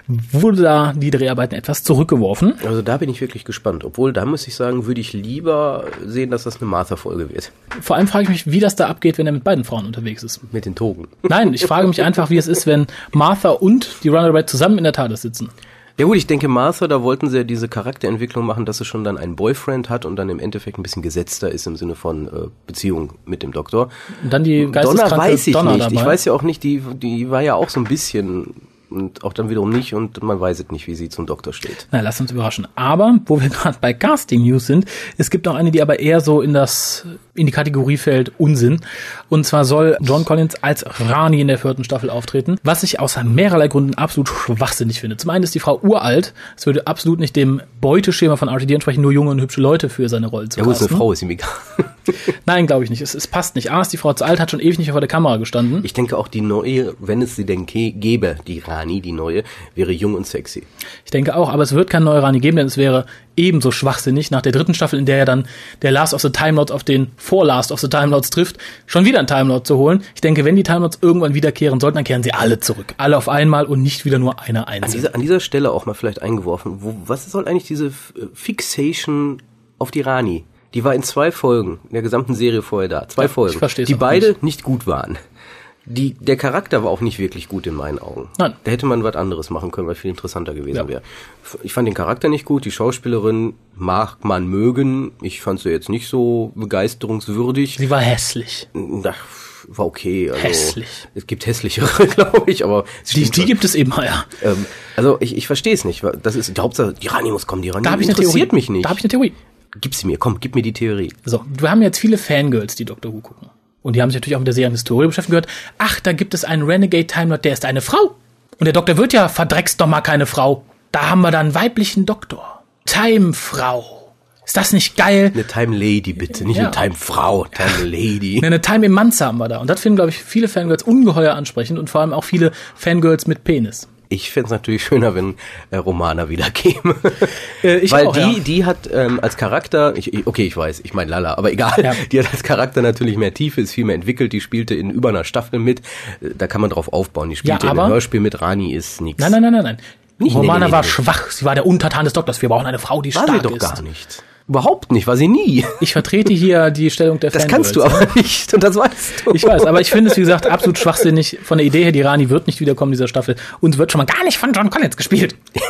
wurde da die Dreharbeiten etwas zurückgeworfen. Also da bin ich wirklich gespannt. Obwohl, da muss ich sagen, würde ich lieber sehen, dass das eine Martha-Folge wird. Vor allem frage ich mich, wie das da abgeht, wenn er mit beiden Frauen unterwegs ist. Mit den Togen. Nein, ich frage mich einfach, wie es ist, wenn Martha und die Runaway zusammen in der TARDIS sitzen. Ja gut, ich denke, Martha, da wollten sie ja diese Charakterentwicklung machen, dass sie schon dann einen Boyfriend hat und dann im Endeffekt ein bisschen gesetzter ist im Sinne von äh, Beziehung mit dem Doktor. Und dann die Donner geisteskranke weiß ich Donner nicht. dabei. Ich weiß ja auch nicht, die, die war ja auch so ein bisschen und auch dann wiederum nicht und man weiß es nicht, wie sie zum Doktor steht. Na, lass uns überraschen. Aber, wo wir gerade bei Casting News sind, es gibt noch eine, die aber eher so in das, in die Kategorie fällt Unsinn. Und zwar soll John Collins als Rani in der vierten Staffel auftreten, was ich aus mehrerlei Gründen absolut schwachsinnig finde. Zum einen ist die Frau uralt. Es würde absolut nicht dem Beuteschema von RTD entsprechen, nur junge und hübsche Leute für seine Rolle zu Ja gut, ist eine. Frau, ist ihm egal. Nein, glaube ich nicht. Es, es passt nicht. A, ist die Frau zu alt, hat schon ewig nicht vor der Kamera gestanden. Ich denke auch die neue, wenn es sie denn gäbe, die Rani, die neue, wäre jung und sexy. Ich denke auch, aber es wird keinen neuen Rani geben, denn es wäre ebenso schwachsinnig nach der dritten Staffel, in der ja dann der Last of the Time Lords auf den Vor-Last of the Time Lords trifft, schon wieder einen Time Lord zu holen. Ich denke, wenn die Time Lords irgendwann wiederkehren sollten, dann kehren sie alle zurück. Alle auf einmal und nicht wieder nur einer An einzeln. dieser, an dieser Stelle auch mal vielleicht eingeworfen, wo, was soll eigentlich diese Fixation auf die Rani? Die war in zwei Folgen in der gesamten Serie vorher da. Zwei Ja, Folgen. ich versteh's die beide nicht. nicht. gut waren. Die, der Charakter war auch nicht wirklich gut in meinen Augen. Nein. Da hätte man was anderes machen können, was viel interessanter gewesen Ja. wäre. Ich fand den Charakter nicht gut, die Schauspielerin mag man mögen. Ich fand sie jetzt nicht so begeisterungswürdig. Sie war hässlich. Na, war okay. Also, Hässlich. Es gibt hässlichere, glaube ich, aber Die, die gibt es eben, ja. Ähm, also ich, ich verstehe es nicht. Das ist die Hauptsache, die Rani muss kommen, die Rani Da ich interessiert Theorie. mich nicht. Da habe ich eine Theorie. Gib sie mir, komm, gib mir die Theorie. So, wir haben jetzt viele Fangirls, die Doctor Who gucken. Und die haben sich natürlich auch mit der Serienhistorie beschäftigt und gehört, ach, da gibt es einen Renegade Time Lord, der ist eine Frau. Und der Doktor wird ja, verdreckst doch mal keine Frau. Da haben wir dann einen weiblichen Doktor. Time-Frau. Ist das nicht geil? Eine Time Lady bitte, nicht Ja. eine Time Frau, Time Lady. Ne, Eine Time Emanze haben wir da. Und das finden, glaube ich, viele Fangirls ungeheuer ansprechend und vor allem auch viele Fangirls mit Penis. Ich fänd's natürlich schöner, wenn äh, Romana wieder käme. Äh, ich Weil auch, die, ja. die hat ähm, als Charakter, ich, ich- okay, ich weiß, ich meine Lala, aber egal, Ja. die hat als Charakter natürlich mehr Tiefe, ist viel mehr entwickelt, die spielte in über einer Staffel mit, Äh, da kann man drauf aufbauen. Die spielte in aber- einem Hörspiel mit, Rani ist nix. Nein, nein, nein, nein, nein. Nicht- Romana nee, nee, war nee. schwach. Sie war der Untertan des Doktors. Wir brauchen eine Frau, die War stark sie doch ist. gar nicht. Überhaupt nicht, war sie nie. Ich vertrete hier die Stellung der Das kannst du aber nicht und das weißt du. Ich weiß, aber ich finde es, wie gesagt, absolut schwachsinnig. Von der Idee her, die Rani wird nicht wiederkommen in dieser Staffel und wird schon mal gar nicht von John Collins gespielt.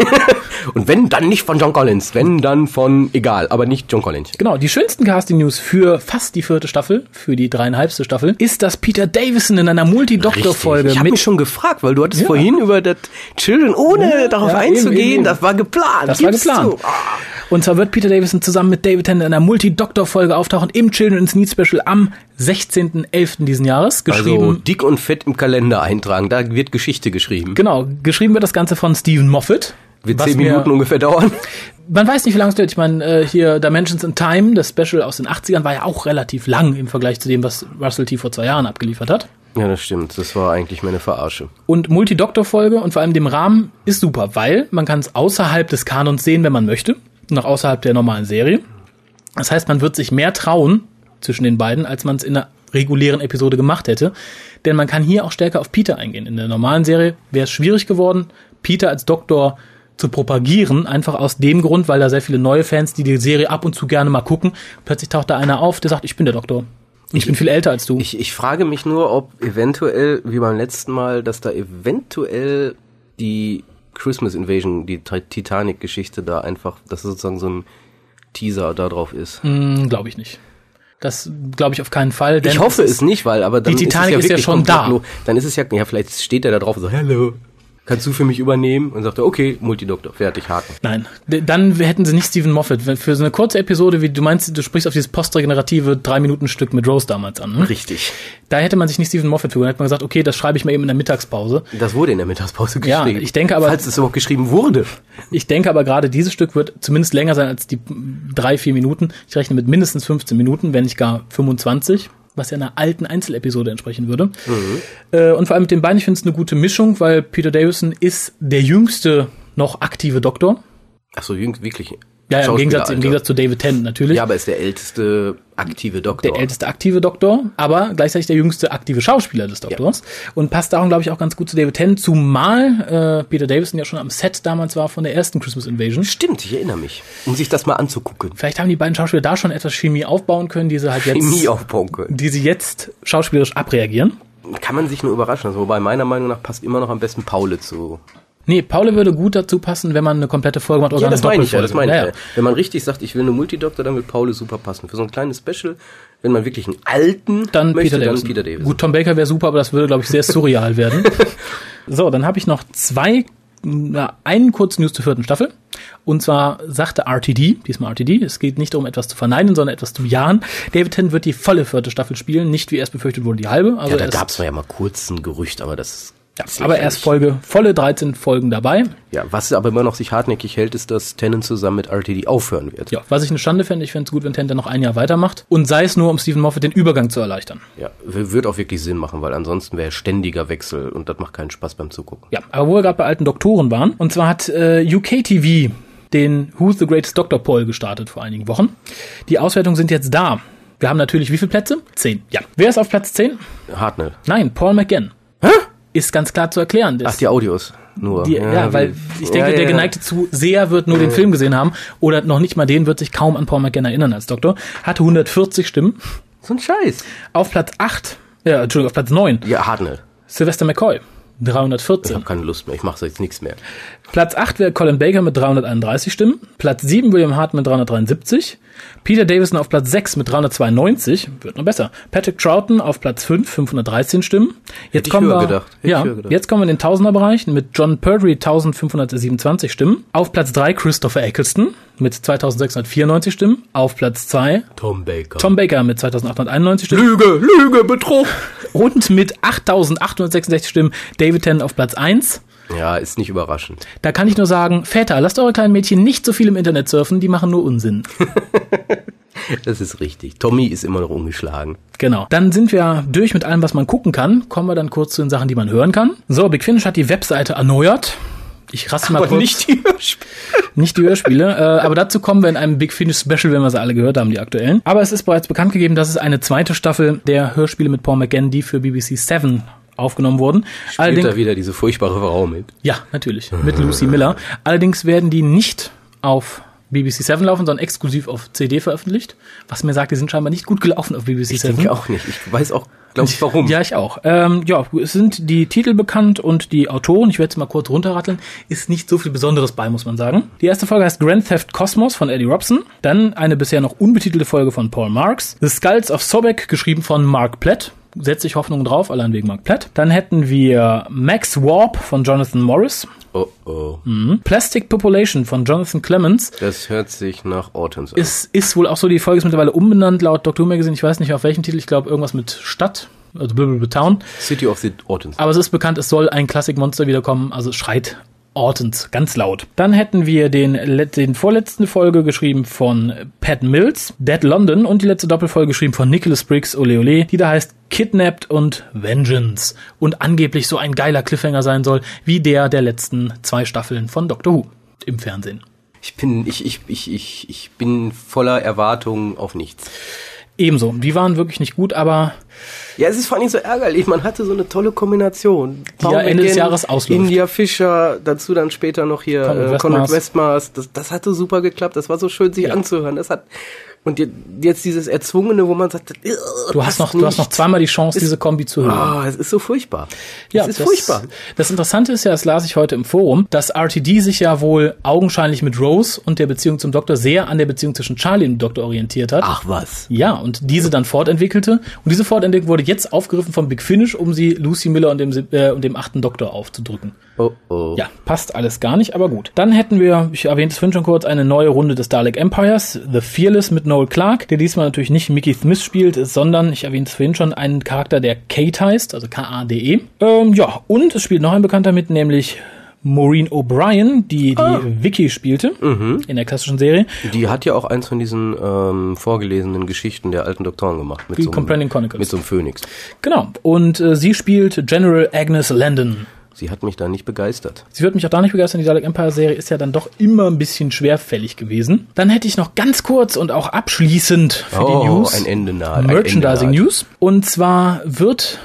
Und wenn, dann nicht von John Collins. Wenn, dann von, egal, aber nicht John Collins. Genau, die schönsten Casting-News für fast die vierte Staffel, für die dreieinhalbste Staffel, ist, dass Peter Davison in einer Multi-Doktor-Folge Ich habe mich schon gefragt, weil du hattest Ja. vorhin über das Children, ohne Ja, darauf ja, eben, einzugehen, eben. das war geplant. Das war Gib's geplant. zu. Ah. Und zwar wird Peter Davison zusammen mit David Tennant in einer Multi-Doktor-Folge auftauchen im Children in Need Special am 16.11. diesen Jahres. Geschrieben, Also dick und fett im Kalender eintragen, da wird Geschichte geschrieben. genau, geschrieben wird das Ganze von Stephen Moffat. Wird zehn Minuten ungefähr dauern. Man weiß nicht, wie lange es dauert. Ich meine, äh, hier Dimensions in Time, das Special aus den 80ern, war ja auch relativ lang im Vergleich zu dem, was Russell T. vor zwei Jahren abgeliefert hat. Ja, das stimmt. Das war eigentlich meine Verarsche. Und Multi-Doktor-Folge und vor allem dem Rahmen ist super, weil man kann es außerhalb des Kanons sehen, wenn man möchte. Noch außerhalb der normalen Serie. Das heißt, man wird sich mehr trauen zwischen den beiden, als man es in einer regulären Episode gemacht hätte. Denn man kann hier auch stärker auf Peter eingehen. In der normalen Serie wäre es schwierig geworden, Peter als Doktor zu propagieren, einfach aus dem Grund, weil da sehr viele neue Fans, die die Serie ab und zu gerne mal gucken, plötzlich taucht da einer auf, der sagt, ich bin der Doktor. Und ich bin viel älter als du. Ich, ich frage mich nur, ob eventuell, wie beim letzten Mal, dass da eventuell die Christmas Invasion, die Ti- Titanic-Geschichte da einfach, dass es sozusagen so ein Teaser da drauf ist. Hm, glaube ich nicht. Das glaube ich auf keinen Fall. Ich hoffe es nicht, weil aber dann Die Titanic ist, ist es ja, ja wirklich schon da. Dann ist es ja, ja, vielleicht steht er da drauf und sagt, hello, kannst du für mich übernehmen? Und sagt er, okay, Multidoktor, fertig, Haken. Nein, dann hätten sie nicht Stephen Moffat. Für so eine kurze Episode, wie du meinst, du sprichst auf dieses postregenerative Drei-Minuten-Stück mit Rose damals an. Ne? Richtig. Da hätte man sich nicht Stephen Moffat für. Dann hätte man gesagt, okay, das schreibe ich mal eben in der Mittagspause. Das wurde in der Mittagspause Ja, geschrieben. ich denke aber- Falls es überhaupt geschrieben wurde. Ich denke aber gerade dieses Stück wird zumindest länger sein als die drei, vier Minuten. Ich rechne mit mindestens 15 Minuten, wenn nicht gar 25, was ja einer alten Einzelepisode entsprechen würde. Äh, und vor allem mit den beiden, ich finde es eine gute Mischung, weil Peter Davison ist der jüngste noch aktive Doktor. Ach so, jüngst wirklich. Ja, ja im, Gegensatz, im. Gegensatz zu David Tennant natürlich. Ja, aber ist der älteste aktive Doktor. der älteste aktive Doktor, aber gleichzeitig der jüngste aktive Schauspieler des Doktors. Und passt darum, glaube ich, auch ganz gut zu David Tennant, zumal äh, Peter Davison ja schon am Set damals war von der ersten Christmas Invasion. Stimmt, ich erinnere mich. Um sich das mal anzugucken. Vielleicht haben die beiden Schauspieler da schon etwas Chemie aufbauen können, die sie halt jetzt, Chemie aufbauen können. die sie jetzt schauspielerisch abreagieren. Kann man sich nur überraschen. Also, wobei meiner Meinung nach passt immer noch am besten Paule zu. Nee, Paul würde gut dazu passen, wenn man eine komplette Folge macht oder Ja, das meine ich ja, das meine ich Ja, ja. Wenn man richtig sagt, ich will eine Multidoktor, dann wird Paule super passen. Für so ein kleines Special, wenn man wirklich einen alten Dann möchte, Peter Davison. dann Peter Davison. Gut, Tom Baker wäre super, aber das würde, glaube ich, sehr surreal werden. So, dann habe ich noch zwei, na, einen kurzen News zur vierten Staffel. Und zwar sagte RTD, diesmal RTD, es geht nicht darum, etwas zu verneinen, sondern etwas zu bejahen. David Tennant wird die volle vierte Staffel spielen, nicht wie erst befürchtet wurde, die halbe. Also Ja, da gab es ja mal kurz ein Gerücht, aber das ja, aber erst Folge, volle 13 Folgen dabei. Ja, was aber immer noch sich hartnäckig hält, ist, dass Tennant zusammen mit RTD aufhören wird. Ja, was ich eine Schande fände, ich fände es gut, wenn Tennant noch ein Jahr weitermacht. Und sei es nur, um Stephen Moffat den Übergang zu erleichtern. Ja, wird auch wirklich Sinn machen, weil ansonsten wäre ständiger Wechsel und das macht keinen Spaß beim Zugucken. Ja, aber wo wir gerade bei alten Doktoren waren, und zwar hat äh, UKTV den Who's the Greatest Doctor Poll gestartet vor einigen Wochen. Die Auswertungen sind jetzt da. Wir haben natürlich wie viele Plätze? Zehn. Ja. Wer ist auf Platz 10? Hartnell. Nein, Paul McGann. Ist ganz klar zu erklären. Ach, die Audios nur. die, ja, weil ich denke, ja, der ja. geneigte Zuseher wird nur den Film gesehen haben oder noch nicht mal den wird sich kaum an Paul McGann erinnern als Doktor. Hatte 140 Stimmen. So ein Scheiß. Auf Platz 8, ja, Entschuldigung, auf Platz 9, Ja, Hartnell. Sylvester McCoy. Ich 314. habe keine Lust mehr. Ich mache jetzt nichts mehr. Platz 8 wäre Colin Baker mit 331 Stimmen. Platz 7 William Hart mit 373. Peter Davison auf Platz 6 mit 392. Wird noch besser. Patrick Troughton auf Platz 5, 513 Stimmen. Jetzt ich kommen wir, gedacht. Ich ja, jetzt kommen wir in den Tausenderbereich mit John Perdry 1527 Stimmen. Auf Platz 3 Christopher Eccleston mit 2694 Stimmen. Auf Platz 2 Tom Baker. Tom Baker mit 2891 Stimmen. Lüge, Lüge, Betrug. Und mit 8866 Stimmen David Tennant auf Platz 1. Ja, ist nicht überraschend. Da kann ich nur sagen, Väter, lasst eure kleinen Mädchen nicht so viel im Internet surfen, die machen nur Unsinn. Das ist richtig. Tommy ist immer noch ungeschlagen. Genau. Dann sind wir durch mit allem, was man gucken kann. Kommen wir dann kurz zu den Sachen, die man hören kann. So, Big Finish hat die Webseite erneuert. Ich raste mal kurz. die Hörspiele. Nicht die Hörspiele, äh, aber dazu kommen wir in einem Big Finish Special, wenn wir sie alle gehört haben, die aktuellen. Aber es ist bereits bekannt gegeben, dass es eine zweite Staffel der Hörspiele mit Paul McGann, die für BBC 7 aufgenommen wurden. Spielt da wieder diese furchtbare Frau mit. Ja, natürlich. Mit Lucy Miller. Allerdings werden die nicht auf BBC 7 laufen, sondern exklusiv auf CD veröffentlicht. Was mir sagt, die sind scheinbar nicht gut gelaufen auf BBC Ich 7. denke auch nicht. Ich weiß auch, glaube ich, warum. Ja, ich auch. Ähm, ja, es sind die Titel bekannt und die Autoren, ich werde es mal kurz runterratteln, ist nicht so viel Besonderes bei, muss man sagen. Die erste Folge heißt Grand Theft Cosmos von Eddie Robson. Dann eine bisher noch unbetitelte Folge von Paul Marks. The Skulls of Sobek, geschrieben von Mark Platt. Setze ich Hoffnung drauf, allein wegen Mark Platt. Dann hätten wir Max Warp von Jonathan Morris. Oh, oh. Mhm. Plastic Population von Jonathan Clements. Das hört sich nach Ortons an. Ist, ist wohl auch so, die Folge ist mittlerweile umbenannt laut Dr. Who Magazine. Ich weiß nicht auf welchem Titel, ich glaube irgendwas mit Stadt, also Town. City of the Ortons. Aber es ist bekannt, es soll ein Classic-Monster wiederkommen, also es schreit Ortons, ganz laut. Dann hätten wir den, den vorletzten Folge geschrieben von Pat Mills, Dead London und die letzte Doppelfolge geschrieben von Nicholas Briggs, Ole Ole, die da heißt Kidnapped und Vengeance und angeblich so ein geiler Cliffhanger sein soll, wie der der letzten zwei Staffeln von Doctor Who im Fernsehen. Ich bin, ich, ich, ich, ich, ich bin voller Erwartungen auf nichts. Ebenso, die waren wirklich nicht gut, aber Ja, es ist vor allem so ärgerlich. Man hatte so eine tolle Kombination. Die ja Ende des Jahres ausläuft. India Fischer, dazu dann später noch hier Conrad äh, Westmaß. Conrad Westmaß. Das, das hatte super geklappt. Das war so schön, sich anzuhören. Das hat und je- jetzt dieses Erzwungene, wo man sagt, du hast noch, du hast noch nicht. zweimal die Chance, Es- diese Kombi zu hören. Ah, es ist so furchtbar. Ja, es ist das, furchtbar. Das Interessante ist ja, das las ich heute im Forum, dass RTD sich ja wohl augenscheinlich mit Rose und der Beziehung zum Doktor sehr an der Beziehung zwischen Charlie und dem Doktor orientiert hat. Ach was. Ja, und diese dann fortentwickelte. Und diese Fortentwicklung wurde jetzt aufgegriffen vom Big Finish, um sie Lucy Miller und dem, äh, und dem achten Doktor aufzudrücken. Oh oh. Ja, passt alles gar nicht, aber gut. Dann hätten wir, ich erwähnte es vorhin schon kurz, eine neue Runde des Dalek Empires, The Fearless mit Noel Clark, der diesmal natürlich nicht Mickey Smith spielt, sondern, ich erwähnte es vorhin schon, einen Charakter, der Kate heißt, also K-A-D-E. Ähm, ja, und es spielt noch ein Bekannter mit, nämlich Maureen O'Brien, die die Vicky spielte in der klassischen Serie. Die hat ja auch eins von diesen ähm, vorgelesenen Geschichten der alten Doktoren gemacht. Mit Die so einem- Companion Chronicles. Mit so einem Phönix. Genau. Und äh, sie spielt General Agnes Landon. Sie hat mich da nicht begeistert. Sie wird mich auch da nicht begeistern. Die Dalek Empire Serie ist ja dann doch immer ein bisschen schwerfällig gewesen. Dann hätte ich noch ganz kurz und auch abschließend für oh, die News ein Ende nahe. Merchandising Ende nahe. News. Und zwar wird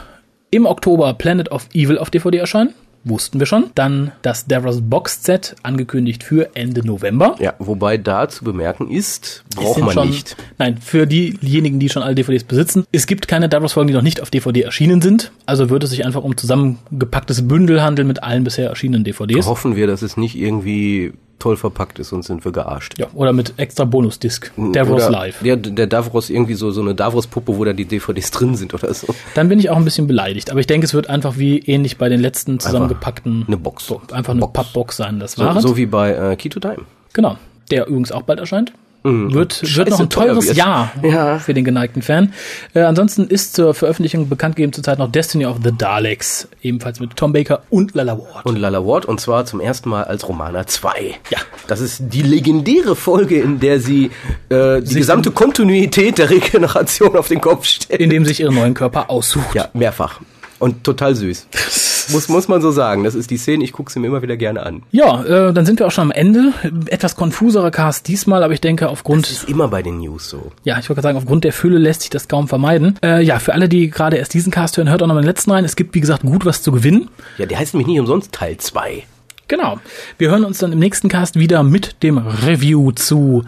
im Oktober Planet of Evil auf DVD erscheinen. Wussten wir schon. Dann das Davros Box Set, angekündigt für Ende November. Ja, wobei da zu bemerken ist, braucht man schon, nicht. Nein, für diejenigen, die schon alle DVDs besitzen. Es gibt keine Davros-Folgen, die noch nicht auf DVD erschienen sind. Also würde es sich einfach um zusammengepacktes Bündel handeln mit allen bisher erschienenen DVDs. Hoffen wir, dass es nicht irgendwie toll verpackt ist, sonst sind wir gearscht. Ja, oder mit extra Bonusdisk. Davros Oder Live. Der, der Davros irgendwie so, so eine Davros-Puppe, wo da die DVDs drin sind oder so. Dann bin ich auch ein bisschen beleidigt. Aber ich denke, es wird einfach wie ähnlich bei den letzten zusammengepackten. eine Box. Bo- Einfach eine Box. Pappbox sein. Das So, war so wie bei äh, Key to Time. Genau. Der übrigens auch bald erscheint. Wird, wird Scheiße noch ein teuer teures wird. Jahr Ja. für den geneigten Fan. Äh, ansonsten ist zur Veröffentlichung bekannt gegeben zurzeit noch Destiny of the Daleks, ebenfalls mit Tom Baker und Lala Ward. Und Lala Ward und zwar zum ersten Mal als Romana 2. Ja. Das ist die legendäre Folge, in der sie äh, die gesamte Kontinuität der Regeneration auf den Kopf stellt. in dem sich ihren neuen Körper aussucht. Ja, mehrfach. Und total süß. muss, muss man so sagen. Das ist die Szene, ich gucke sie mir immer wieder gerne an. Ja, äh, dann sind wir auch schon am Ende. Etwas konfuserer Cast diesmal, aber ich denke aufgrund Das ist immer bei den News so. Ja, ich wollte gerade sagen, aufgrund der Fülle lässt sich das kaum vermeiden. Äh, ja, für alle, die gerade erst diesen Cast hören, hört auch noch mal den letzten rein. Es gibt, wie gesagt, gut was zu gewinnen. Ja, der heißt nämlich nicht umsonst Teil 2. Genau. Wir hören uns dann im nächsten Cast wieder mit dem Review zu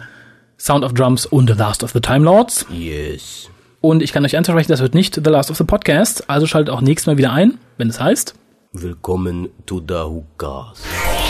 Sound of Drums und The Last of the Time Lords. Yes. Und ich kann euch ansprechen, das wird nicht The Last of the Podcast. Also schaltet auch nächstes Mal wieder ein, wenn es heißt. Willkommen to the Hookahs.